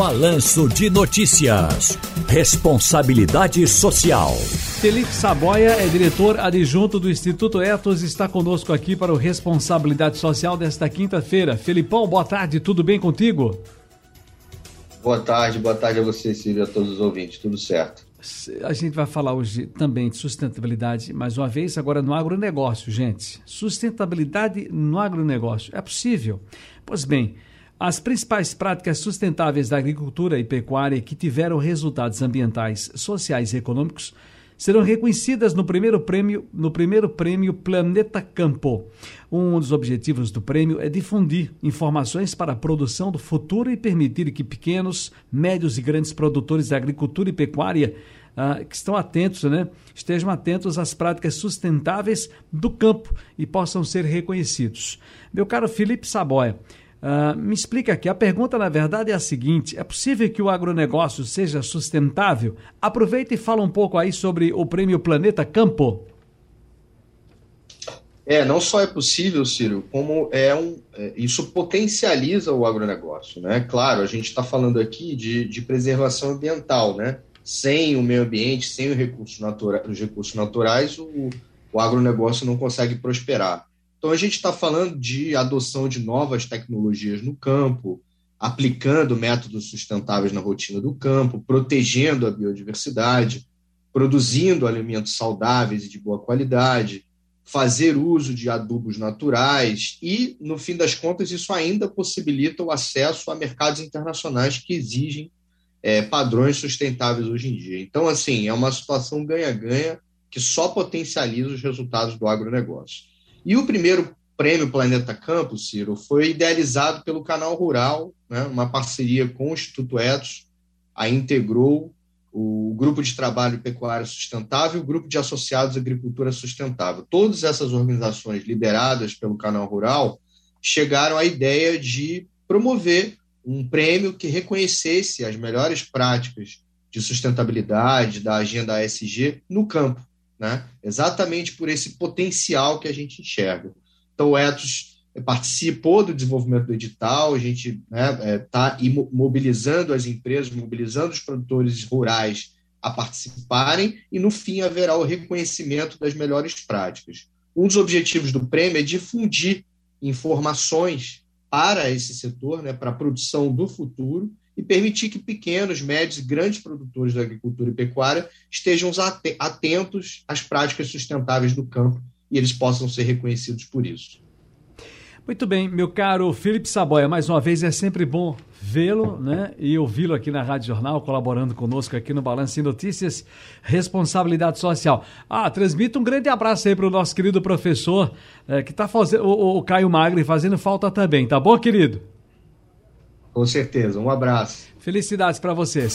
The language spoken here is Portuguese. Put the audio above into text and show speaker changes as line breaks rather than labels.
Balanço de Notícias. Responsabilidade Social.
Felipe Saboia é diretor adjunto do Instituto Etos está conosco aqui para o Responsabilidade Social desta quinta-feira. Felipão, boa tarde, tudo bem contigo?
Boa tarde, boa tarde a você, Silvio, a todos os ouvintes, tudo certo.
A gente vai falar hoje também de sustentabilidade, mais uma vez, agora no agronegócio, gente. Sustentabilidade no agronegócio. É possível? Pois bem, as principais práticas sustentáveis da agricultura e pecuária que tiveram resultados ambientais, sociais e econômicos serão reconhecidas no primeiro prêmio, no primeiro prêmio Planeta Campo. Um dos objetivos do prêmio é difundir informações para a produção do futuro e permitir que pequenos, médios e grandes produtores da agricultura e pecuária ah, que estão atentos, né, estejam atentos às práticas sustentáveis do campo e possam ser reconhecidos. Meu caro Felipe Saboia, Uh, me explica aqui, a pergunta na verdade é a seguinte: é possível que o agronegócio seja sustentável? Aproveita e fala um pouco aí sobre o prêmio Planeta Campo.
É, não só é possível, Ciro, como é um. É, isso potencializa o agronegócio, né? Claro, a gente está falando aqui de, de preservação ambiental, né? Sem o meio ambiente, sem recurso natura, os recursos naturais, o, o agronegócio não consegue prosperar. Então, a gente está falando de adoção de novas tecnologias no campo, aplicando métodos sustentáveis na rotina do campo, protegendo a biodiversidade, produzindo alimentos saudáveis e de boa qualidade, fazer uso de adubos naturais e, no fim das contas, isso ainda possibilita o acesso a mercados internacionais que exigem é, padrões sustentáveis hoje em dia. Então, assim, é uma situação ganha-ganha que só potencializa os resultados do agronegócio. E o primeiro prêmio Planeta Campos, Ciro, foi idealizado pelo Canal Rural, né, uma parceria com o Instituto Etos, a integrou o Grupo de Trabalho Pecuário Sustentável e o Grupo de Associados Agricultura Sustentável. Todas essas organizações lideradas pelo Canal Rural chegaram à ideia de promover um prêmio que reconhecesse as melhores práticas de sustentabilidade da agenda ASG no campo né? exatamente por esse potencial que a gente enxerga. Então, o Etos participou do desenvolvimento do edital, a gente está né, é, tá mobilizando as empresas, mobilizando os produtores rurais a participarem, e no fim haverá o reconhecimento das melhores práticas. Um dos objetivos do prêmio é difundir informações para esse setor, né, para a produção do futuro, e permitir que pequenos, médios e grandes produtores da agricultura e pecuária estejam atentos às práticas sustentáveis do campo e eles possam ser reconhecidos por isso.
Muito bem, meu caro Felipe Saboia, mais uma vez é sempre bom vê-lo né, e ouvi-lo aqui na Rádio Jornal, colaborando conosco aqui no Balanço em Notícias, Responsabilidade Social. Ah, transmito um grande abraço aí para o nosso querido professor, é, que está fazendo, o, o Caio Magri, fazendo falta também, tá bom, querido?
Com certeza. Um abraço.
Felicidades para vocês.